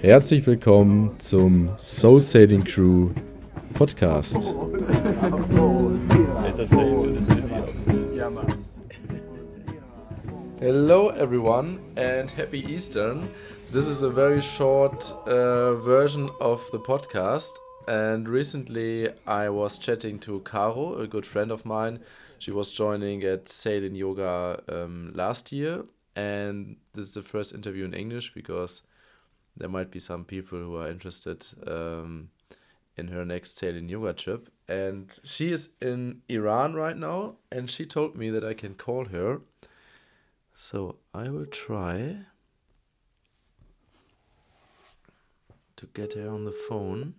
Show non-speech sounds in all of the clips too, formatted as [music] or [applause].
Herzlich willkommen zum Soul Sailing Crew Podcast. Hello, everyone, and happy Eastern. This is a very short uh, version of the podcast. And recently, I was chatting to Caro, a good friend of mine. She was joining at Sailing Yoga um, last year. And this is the first interview in English because there might be some people who are interested um, in her next Sailing Yoga trip. And she is in Iran right now. And she told me that I can call her so I will try to get her on the phone.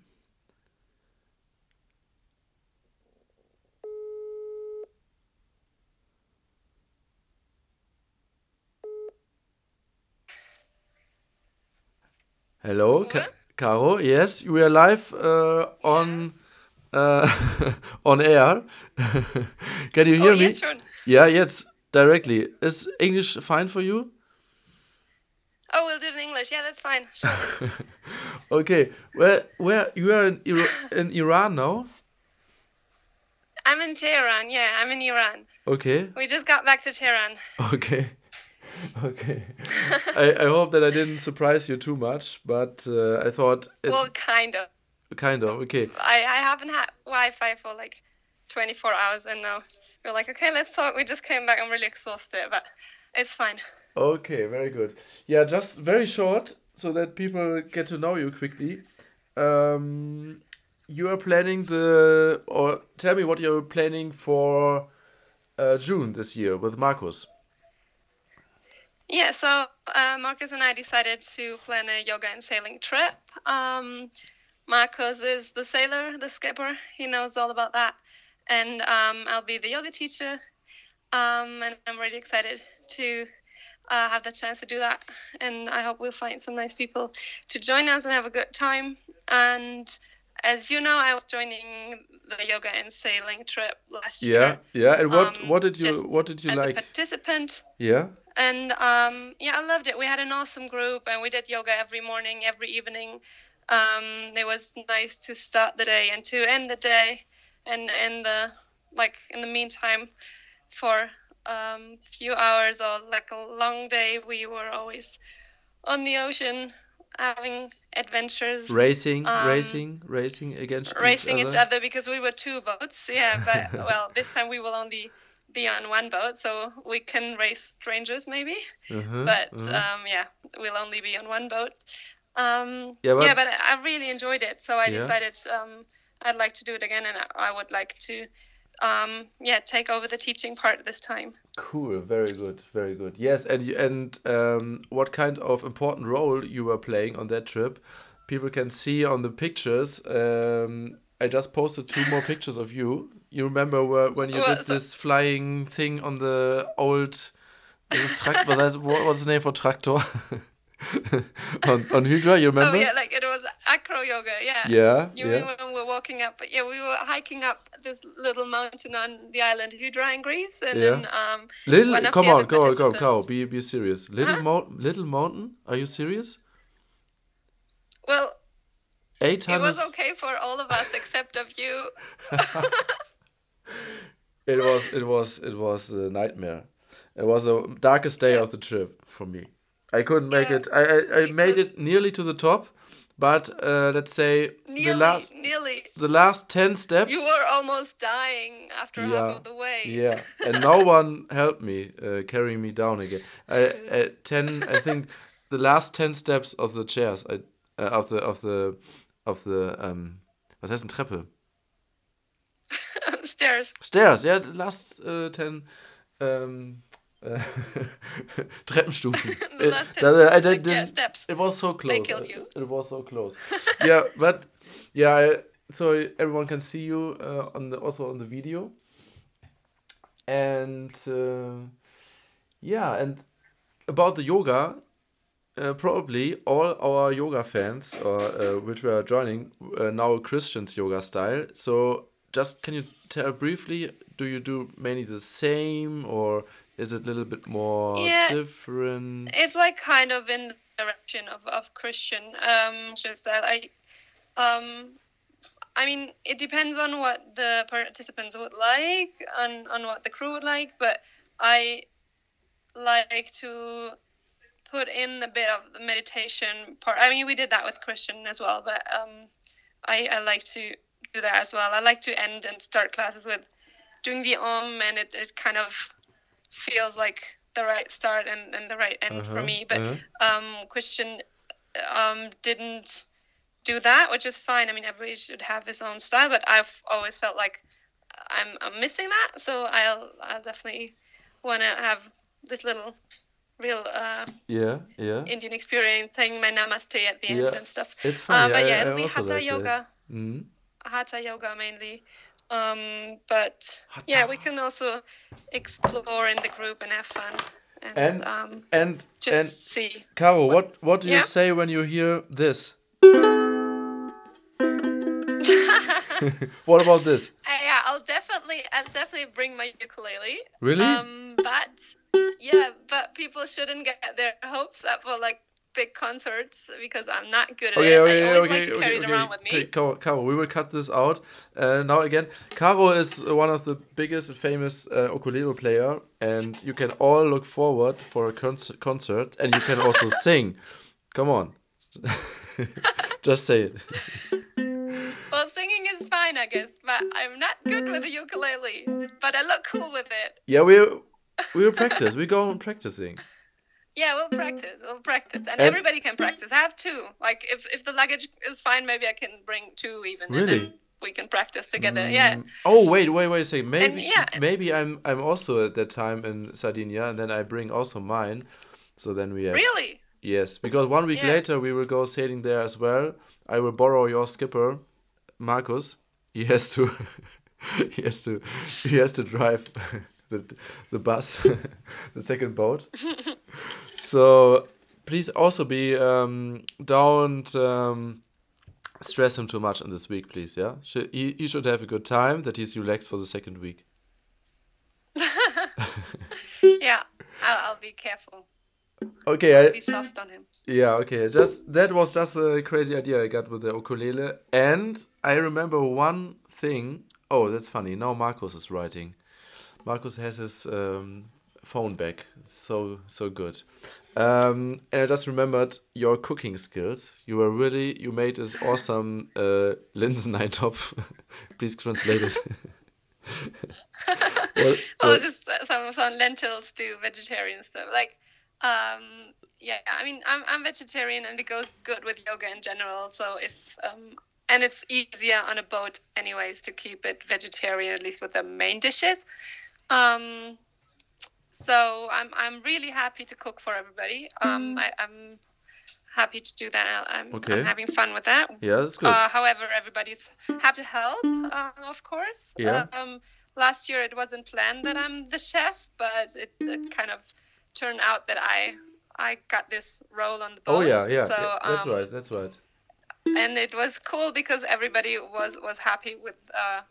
Hello, Ca Caro. Yes, we are live uh, on uh, [laughs] on air. [laughs] Can you hear oh, me? Jetzt schon. Yeah, yes, directly. Is English fine for you? Oh, we'll do it in English. Yeah, that's fine. Sure. [laughs] okay, where where you are in Ira in Iran now? I'm in Tehran. Yeah, I'm in Iran. Okay, We just got back to Tehran. okay, [laughs] okay. [laughs] I I hope that I didn't surprise you too much, but uh, I thought it's well, kind of. kind of okay. I, I haven't had Wi-Fi for like 24 hours, and now we're like, okay, let's talk. We just came back. I'm really exhausted, but it's fine. Okay, very good. Yeah, just very short so that people get to know you quickly. Um, you are planning the, or tell me what you're planning for uh, June this year with Marcus. Yeah, so uh, Marcus and I decided to plan a yoga and sailing trip. Um, Marcus is the sailor, the skipper. He knows all about that. And um, I'll be the yoga teacher. Um, and I'm really excited to uh, have the chance to do that. And I hope we'll find some nice people to join us and have a good time. And as you know, I was joining the yoga and sailing trip last Yeah, year. yeah. Yeah. And what um, what did you what did you as a like? participant Yeah. And um, yeah, I loved it. We had an awesome group, and we did yoga every morning, every evening. Um, it was nice to start the day and to end the day, and in the like in the meantime, for um, few hours or like a long day, we were always on the ocean having adventures Racing, Um, racing, racing against racing each each other. other because we were two boats. Yeah, but [laughs] well, this time we will only be on one boat, so we can race strangers maybe. Uh-huh, But uh-huh. um, yeah, we'll only be on one boat. Um, Yeah, yeah, but- but I really enjoyed it, so I Yeah. decided um, I'd like to do it again, and I- would like to, um, yeah, take over the teaching part this time. Cool, very good, very good. Yes, and you, and um, what kind of important role you were playing on that trip? People can see on the pictures. Um, I just posted two more pictures of you. You remember where, when you Well, did so- this flying thing on the old this tract, was what was the name for tractor? [laughs] on, on Hydra, you remember? Oh yeah, like it was acro yoga. Yeah. yeah, You yeah. mean when we were walking up? But yeah, we were hiking up this little mountain on the island Hydra in Greece, and Yeah. then um, Little, come on, go on, go on, Be be serious. Little Huh? mo little mountain. Are you serious? well, Eight it was okay for all of us except of you. [laughs] [laughs] It was it was it was a nightmare. It was the darkest day of the trip for me. I couldn't make Yeah, it. I I, I made it nearly to the top, but uh, let's say Nearly, the last nearly. the last ten steps. You were almost dying after Yeah, half of the way. Yeah, [laughs] and no one helped me uh, carrying me down again. I, at ten, I think the last ten steps of the chairs, I, uh, of the of the of the um, was heißt denn Treppe? [laughs] Stairs. Stairs, yeah, [laughs] [laughs] the last uh, ten um, uh, Treppenstufen. The last ten, Uh, I like, didn't- yeah, steps. It was so close. killed you. It was so close. yeah, but yeah, I, so everyone can see you uh, on the also on the video. And uh, yeah, and about the yoga, uh, probably all our yoga fans or uh, which we are joining uh, now Christian's yoga style. So just can you tell briefly? Do you do mainly the same, or is it a little bit more Yeah. different? It's like kind of in the direction of, of Christian. Um, just that I, um, I mean, it depends on what the participants would like, on on what the crew would like. But I like to put in a bit of the meditation part. I mean, we did that with Christian as well, but um, I I like to do that as well. I like to end and start classes with doing the om, and it, it kind of feels like the right start and, and the right end for Uh-huh, me. But uh-huh. um, Christian um, didn't do that, which is fine. I mean, everybody should have his own style, but I've always felt like I'm, I'm missing that. So I'll, I'll definitely want to have this little real uh, Yeah, yeah. Indian experience, saying my namaste at the end Yeah, and stuff. It's Uh, funny. but yeah, I it'll be hatha like yoga, that. Hatha yoga mainly. Um, but yeah, we can also explore in the group and have fun and, And- um, And just and see. Caro, what what do you Yeah? say when you hear this? [laughs] [laughs] what about this? Uh, yeah, I'll definitely, I'll definitely bring my ukulele. Really? Um, but yeah, but people shouldn't get their hopes up for like big concerts because I'm not good at Okay, it. okay, I always okay, like to carry okay, it around with me. Caro, Caro, we will cut this out. Uh, now again, Caro is one of the biggest and famous uh, ukulele player, and you can all look forward for a concert, concert and you can also [laughs] sing. Come on, [laughs] just say it. Well, singing is fine, I guess, but I'm not good with the ukulele. But I look cool with it. Yeah, we we will [laughs] practice. We go on practicing. Yeah, we'll practice. We'll practice, and, And- everybody can practice. I have two. Like, if if the luggage is fine, maybe I can bring two even. And Really? then we can practice together. Yeah. Mm, Oh wait, wait, wait a second. Maybe yeah. maybe I'm I'm also at that time in Sardinia, and then I bring also mine. So then we have Really? yes, because one week Yeah. later we will go sailing there as well. I will borrow your skipper, Marcus. He has to [laughs] he has to he has to drive [laughs] the the bus, [laughs] the second boat. So please also be um, don't um, stress him too much in this week, please. Yeah, he he should have a good time. That he's relaxed for the second week. [laughs] [laughs] Yeah. I'll, I'll be careful. Okay, I, Be soft on him. Yeah, okay. Just that was just a crazy idea I got with the ukulele, and I remember one thing. Oh, that's funny. Now Marcus is writing. Marcus has his um, phone back. So so good. Um, and I just remembered your cooking skills. You were really you made this awesome uh, Linseneintopf. [laughs] [laughs] Please translate it. [laughs] Well, Well, well, just uh, some some lentils to vegetarian stuff. Like, um, yeah. I mean, I'm I'm vegetarian, and it goes good with yoga in general. So if um, and it's easier on a boat, anyways, to keep it vegetarian at least with the main dishes. Um, so I'm I'm really happy to cook for everybody. Um, I, I'm happy to do that. I'm, Okay. I'm having fun with that. yeah, that's good. Uh, however, everybody's have to help, uh, of course. Yeah. Um, last year it wasn't planned that I'm the chef, but it, it kind of turned out that I I got this role on the boat. oh yeah, yeah, So, yeah, that's um, right, that's right. And it was cool because everybody was was happy with uh,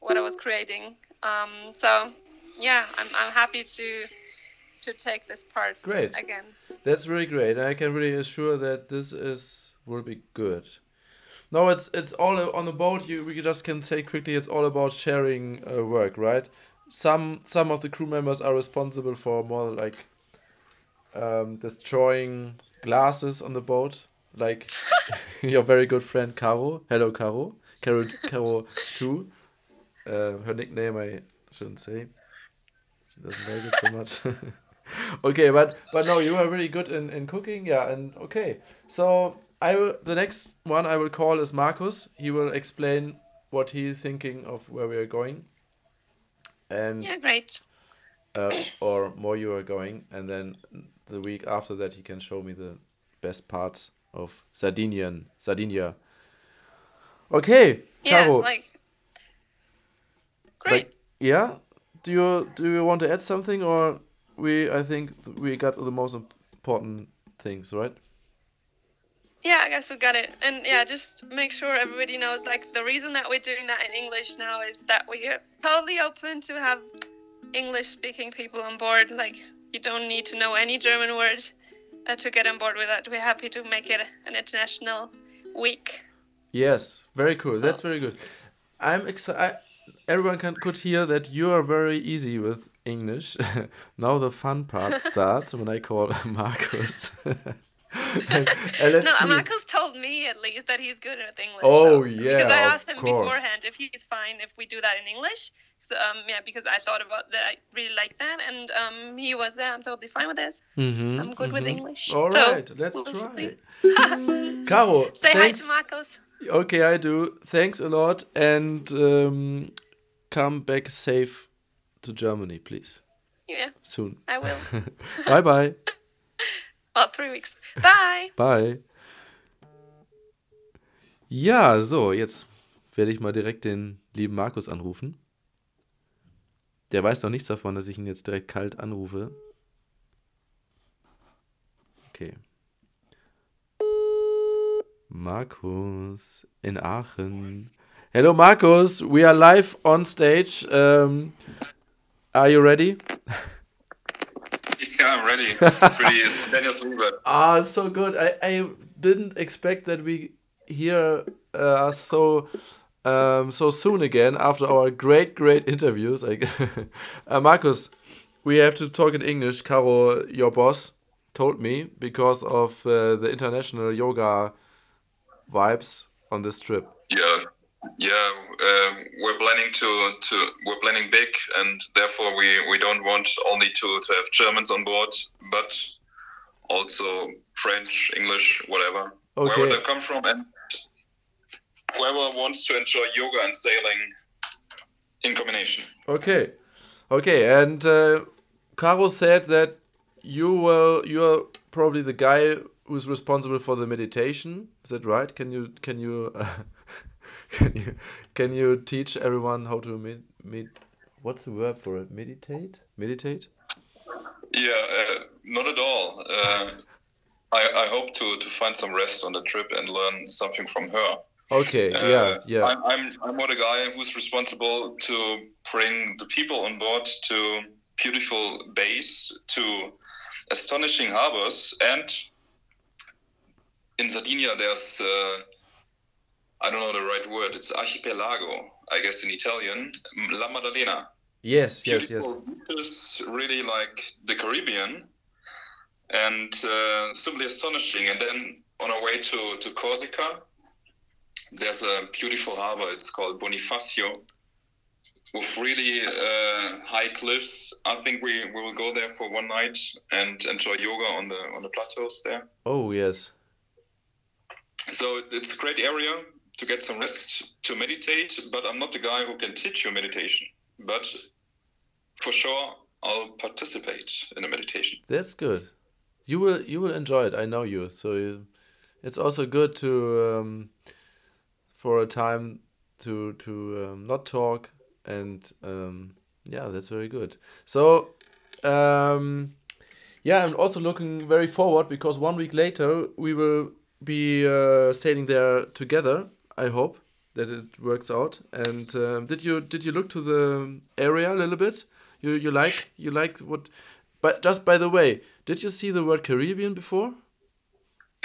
what I was creating. Um, so yeah, I'm I'm happy to to take this part Great. again. That's really great, I can really assure that this is will be good. No, it's it's all on the boat. You we just can say quickly. It's all about sharing uh, work, right? Some some of the crew members are responsible for more like um, destroying glasses on the boat, like [laughs] your very good friend Caro. Hello, Caro. Caro Caro two. Uh, her nickname I shouldn't say. She doesn't like it so much. [laughs] okay, but but no, you are really good in, in cooking, yeah, and okay. So I will the next one I will call is Marcus. He will explain what he's thinking of where we are going. And Yeah, great. uh, or more you are going, and then the week after that he can show me the best part of Sardinian Sardinia. Okay, Yeah, Caro, like great. like, yeah. Do you do you want to add something, or we? I think we got the most important things, right? yeah, I guess we got it. And yeah, just make sure everybody knows like the reason that we're doing that in English now is that we are totally open to have English speaking people on board. Like, you don't need to know any German word uh, to get on board with that. We're happy to make it an international week. Yes, very cool. That's very good. I'm excited. Everyone can could hear that you are very easy with English. [laughs] now the fun part [laughs] starts when I call [laughs] Marcus. and, and no, see. Marcus told me at least that he's good at English. Oh so, yeah, because I asked him course. beforehand if he's fine if we do that in English. So um, yeah, because I thought about that, I really like that, and um, he was there. I'm totally fine with this. Mm-hmm, I'm good mm-hmm. with English. All right, so, let's try. Caro, say thanks. hi to Marcus. Okay, I do. Thanks a lot, and um, come back safe to Germany, please. Yeah. Soon. I will. [laughs] bye bye. [laughs] Well, three weeks. Bye. [laughs] Bye. Ja, so, jetzt werde ich mal direkt den lieben Markus anrufen. Der weiß noch nichts davon, dass ich ihn jetzt direkt kalt anrufe. Okay. Markus in Aachen. Hello, Markus. We are live on stage. Um, are you ready? Yeah, I'm ready. [laughs] Pretty ah, so good. I, I didn't expect that we hear uh, so um, so soon again after our great great interviews. [laughs] uh, Marcus, we have to talk in English. Caro, your boss, told me because of uh, the international yoga vibes on this trip. Yeah, yeah, uh, we're planning to, to we're planning big, and therefore we, we don't want only to, to have Germans on board, but also French, English, whatever, okay. wherever they come from, and whoever wants to enjoy yoga and sailing in combination. Okay, okay, and uh, Caro said that you were you are probably the guy who's responsible for the meditation. Is that right? Can you can you? Uh, [laughs] can you can you teach everyone how to med, med what's the word for it? Meditate? Meditate? Yeah, uh, not at all. Uh, I, I hope to, to find some rest on the trip and learn something from her. Okay, uh, yeah, yeah. I'm, I'm, I'm more the guy who's responsible to bring the people on board to beautiful bays, to astonishing harbors, and in Sardinia there's uh, I don't know the right word. It's archipelago, I guess in Italian. La Maddalena. Yes, yes, yes. It's really like the Caribbean, and uh, simply astonishing. And then on our way to to Corsica, there's a beautiful harbor. It's called Bonifacio, with really uh, high cliffs. I think we, we will go there for one night and enjoy yoga on the on the plateaus there. Oh yes. So it's a great area to get some rest to meditate, but I'm not the guy who can teach you meditation. But for sure, I'll participate in a meditation. That's good. You will you will enjoy it. I know you. So you, it's also good to um, for a time to to um, not talk and um, yeah, that's very good. So um, yeah, I'm also looking very forward because one week later we will be uh, sailing there together I hope that it works out. And um, did you did you look to the area a little bit? You you like you liked what? But just by the way, did you see the word Caribbean before?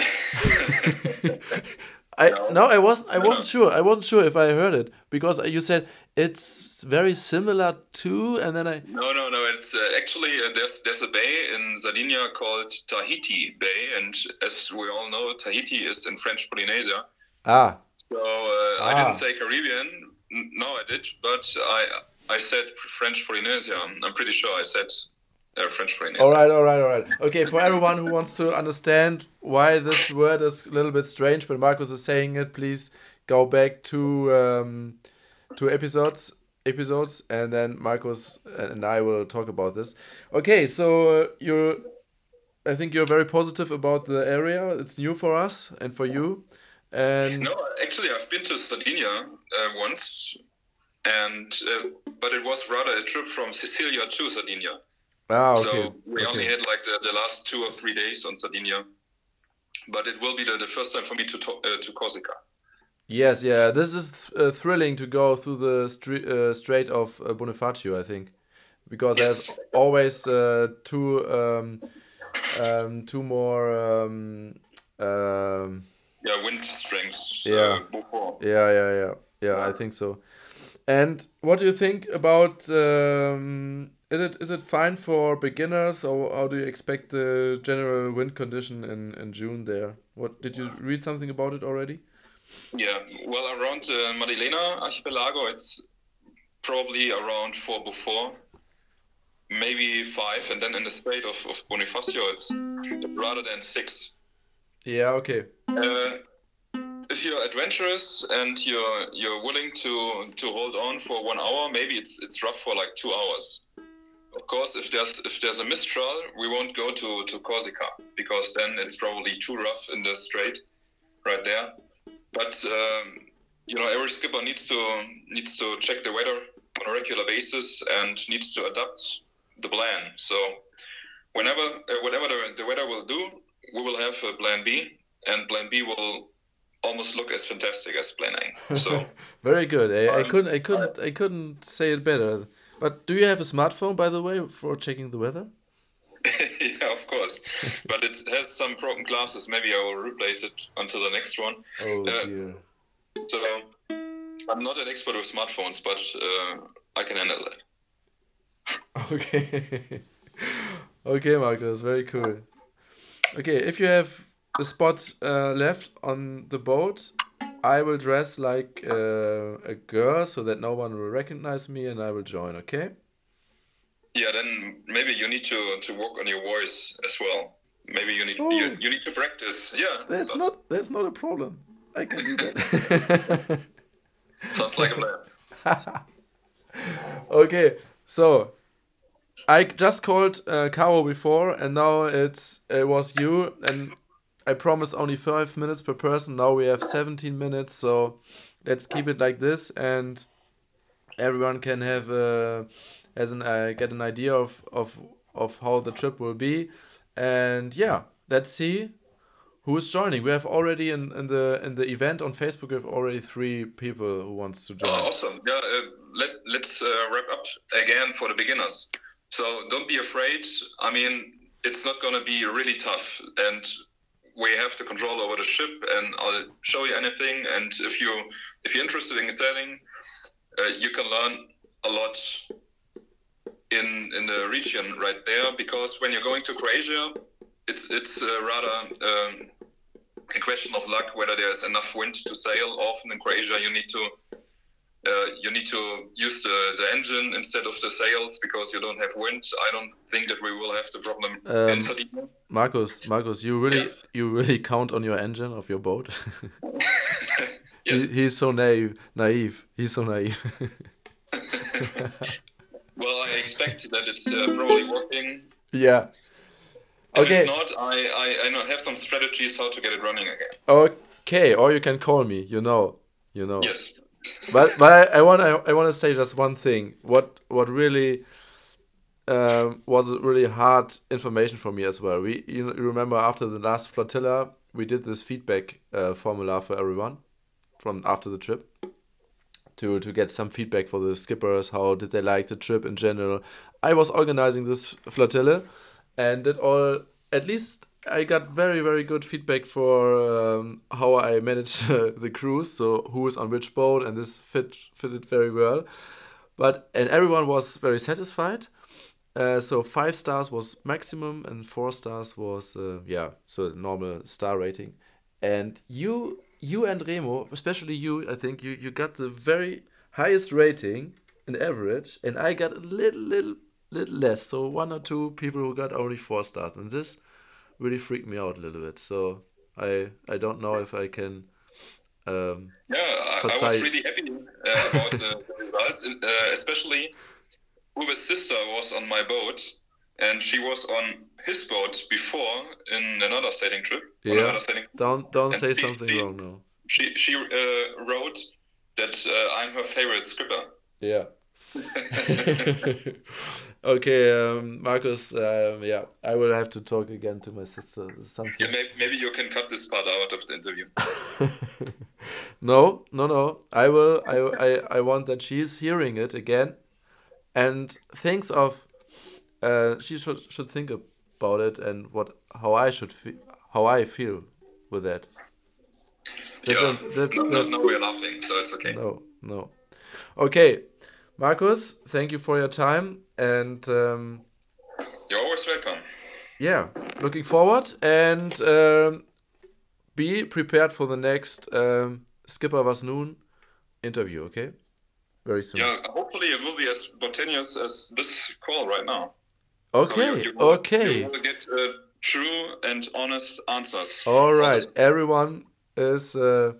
[laughs] [laughs] I no. no, I wasn't. I wasn't sure. I wasn't sure if I heard it because you said it's very similar to, and then I. No, no, no. It's uh, actually uh, there's there's a bay in Sardinia called Tahiti Bay, and as we all know, Tahiti is in French Polynesia. Ah. So uh, ah. I didn't say Caribbean. No, I did, but I I said French Polynesia. I'm pretty sure I said uh, French Polynesia. All right, all right, all right. Okay, for everyone who wants to understand why this word is a little bit strange, but Marcus is saying it, please go back to um, two episodes episodes and then Marcus and I will talk about this. Okay, so uh, you're I think you're very positive about the area. It's new for us and for you. And no, actually, I've been to Sardinia uh, once, and uh, but it was rather a trip from Sicilia to Sardinia. Ah, okay. So we okay. only had like the, the last two or three days on Sardinia. but it will be the, the first time for me to to, uh, to Corsica. Yes, yeah, this is uh, thrilling to go through the stre- uh, Strait of uh, Bonifacio, I think, because Yes. there's always uh, two um, um, two more. Um, um, Yeah, wind strengths. Yeah. Uh, before. yeah, yeah, yeah, yeah. I think so. And what do you think about? Um, is it is it fine for beginners, or how do you expect the general wind condition in in June there? What did you read something about it already? Yeah, well, around the Maddalena Archipelago, it's probably around four before, maybe five, and then in the Strait of, of Bonifacio, it's rather than six. Yeah. Okay. Uh, if you're adventurous and you're you're willing to to hold on for one hour, maybe it's it's rough for like two hours. Of course, if there's if there's a mistral, we won't go to to Corsica because then it's probably too rough in the strait, right there. But um, you know, every skipper needs to needs to check the weather on a regular basis and needs to adapt the plan. So whenever uh, whatever the, the weather will do, we will have a plan B, and plan B will almost look as fantastic as plan A. So [laughs] Very good. I, I Um, couldn't I couldn't I couldn't say it better. But do you have a smartphone by the way for checking the weather? [laughs] yeah, of course, [laughs] but it has some broken glasses. Maybe I will replace it until the next one. Oh Uh, dear. So I'm not an expert with smartphones, but uh, I can handle it. [laughs] Okay. okay, Marcus, very cool. Okay, if you have the spots uh, left on the boat, I will dress like uh, a girl so that no one will recognize me and I will join, okay? Yeah, then maybe you need to to work on your voice as well. Maybe you need Oh. you, you need to practice. Yeah, That's sounds- not that's not a problem. I can do that. [laughs] sounds like a plan. [laughs] okay, so I just called uh, Caro before, and now it's it was you, and I promised only five minutes per person. Now we have seventeen minutes, so let's keep it like this, and everyone can have uh, has an uh, get an idea of of of how the trip will be, and yeah, let's see who is joining. We have already in, in the in the event on Facebook. We have already three people who wants to join. Oh, awesome. Yeah, uh, let, let's uh, wrap up again for the beginners. So don't be afraid. I mean, it's not going to be really tough. And we have the control over the ship, and I'll show you anything. And if, you, if you're interested in sailing, uh, you can learn a lot in, in the region right there. Because when you're going to Croatia, it's, it's uh, rather um, a question of luck whether there's enough wind to sail. Often in Croatia, you need to uh, you need to use the, the engine instead of the sails because you don't have wind. I don't think that we will have the problem Um, in Sardinia. Marcus, Marcus, you really Yeah. you really count on your engine of your boat. [laughs] [laughs] yes. he, he's so naive, naive. He's so naive. [laughs] well, I expect that it's uh, probably working. yeah. If Okay. it's not, I, I, I know have some strategies how to get it running again. Okay. Or you can call me. You know. You know. Yes. But but I, want I, I want to say just one thing. What what really um, was a really hard information for me as well. We you, remember after the last flotilla we did this feedback uh, formula for everyone from after the trip to to get some feedback for the skippers. How did they like the trip in general? I was organizing this flotilla, and it all at least I got very very good feedback for um, how I managed uh, [laughs] the cruise. So who is on which boat, and this fit fitted very well. But and everyone was very satisfied. Uh, so five stars was maximum, and four stars was uh, yeah, so normal star rating. And you you and Remo, especially you, I think you you got the very highest rating in average, and I got a little little little less. So one or two people who got only four stars, and this really freaked me out a little bit. So I I don't know if I can. Um, Yeah, I, I was really happy uh, about the, the results, uh, especially Uwe's sister was on my boat, and she was on his boat before in another sailing trip. Yeah. sailing don't don't And say something wrong now. she she uh, wrote that uh, I'm her favorite skipper. Yeah. [laughs] [laughs] Okay, um, Marcus. Um, yeah, I will have to talk again to my sister. Something. Yeah, maybe, maybe you can cut this part out of the interview. [laughs] no, no, no. I will. I, I, I want that she's hearing it again, and thinks of. Uh, she should should think about it and what how I should feel how I feel with that. That's yeah, a, that's, no, that's, no, we're laughing, so it's okay. No, no. Okay, Marcus, thank you for your time, and um, you're always welcome. Yeah, looking forward, and um, be prepared for the next um, Skipper Was Nun interview. Okay, very soon. Yeah, hopefully it will be as spontaneous as this call right now. Okay, so you, you will, okay. You will get uh, true and honest answers. All right, everyone is uh,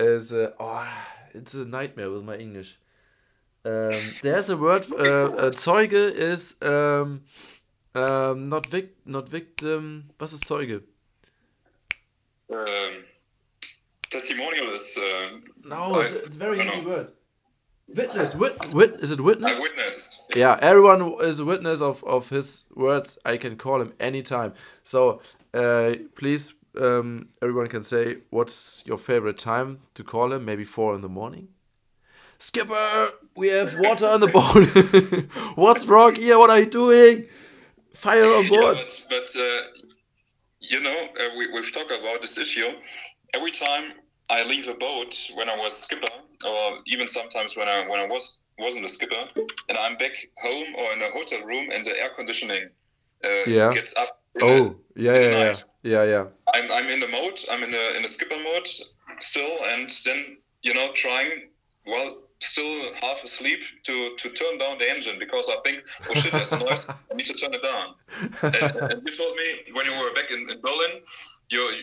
is uh, oh, it's a nightmare with my English. Um, there's a word. Uh, Zeuge is um, um, not vic not victim. Was ist Zeuge? Um, testimonial is. Uh, no, it's, it's a very easy know. word. Witness, wit, wit, is it witness? A witness. Yeah, everyone is a witness of, of his words. I can call him anytime. So uh, please, um, everyone can say what's your favorite time to call him. Maybe four in the morning. Skipper, we have water on the boat. [laughs] what's wrong here? What are you doing? Fire on board. Yeah, but, but uh, you know, uh, we, we've talked about this issue. Every time I leave a boat when I was skipper, or even sometimes when I when I was wasn't a skipper, and I'm back home or in a hotel room, and the air conditioning uh, yeah. gets up. Oh, yeah, yeah, yeah, yeah, yeah. I'm I'm in the mode. I'm in a in a skipper mode still, and then you know trying well still half asleep to to turn down the engine because I think oh shit there's a noise I need to turn it down. and, and, you told me when you were back in, in Berlin, you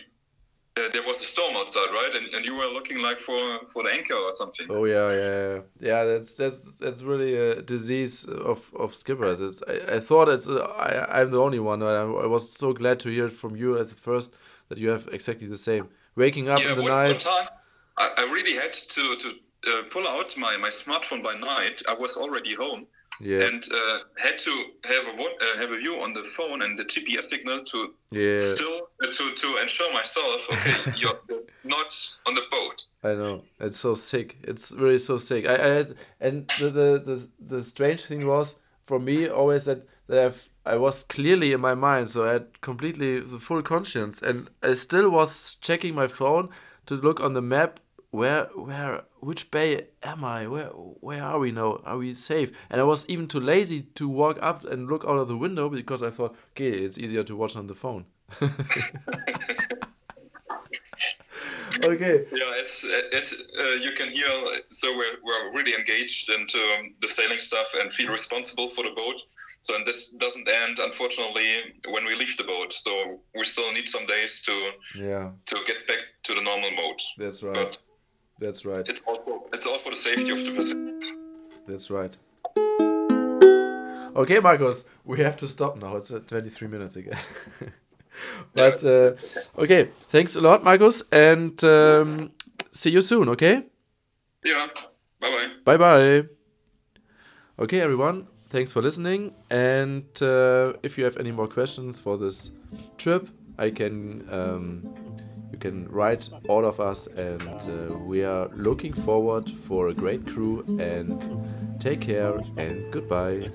uh, there was a storm outside, right? And, and you were looking like for for the anchor or something. Oh yeah, yeah, yeah. That's that's that's really a disease of of skippers. It's I, I thought it's uh, I I'm the only one. I, I was so glad to hear it from you at the first that you have exactly the same. Waking up yeah, in the one, night. One time, I, I really had to to uh, pull out my my smartphone by night. I was already home yeah. and uh, had to have a uh, have a view on the phone and the GPS signal to yeah. still uh, to to ensure myself okay [laughs] you're not on the boat. I know it's so sick. It's really so sick. I, I had, and the, the the the strange thing was for me always that that I've, I was clearly in my mind, so I had completely the full conscience, and I still was checking my phone to look on the map where where which bay am I? Where where are we now? Are we safe? And I was even too lazy to walk up and look out of the window because I thought, okay, it's easier to watch on the phone. [laughs] okay. Yeah, as as uh, you can hear, so we're we're really engaged into um, the sailing stuff and feel responsible for the boat. So and this doesn't end, unfortunately, when we leave the boat. So we still need some days to yeah to get back to the normal mode. That's right. But that's right. It's all for, it's all for the safety of the passengers. That's right. Okay, Marcus, we have to stop now. It's at 23 minutes again. [laughs] but uh, okay, thanks a lot, Marcus, and um, see you soon. Okay. Yeah. Bye bye. Bye bye. Okay, everyone. Thanks for listening. And uh, if you have any more questions for this trip, I can. Um, you can write all of us, and uh, we are looking forward for a great crew. And take care and goodbye.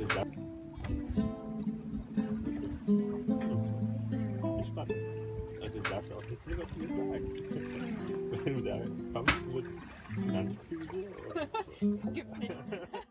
[laughs] Gibt's [laughs] nicht.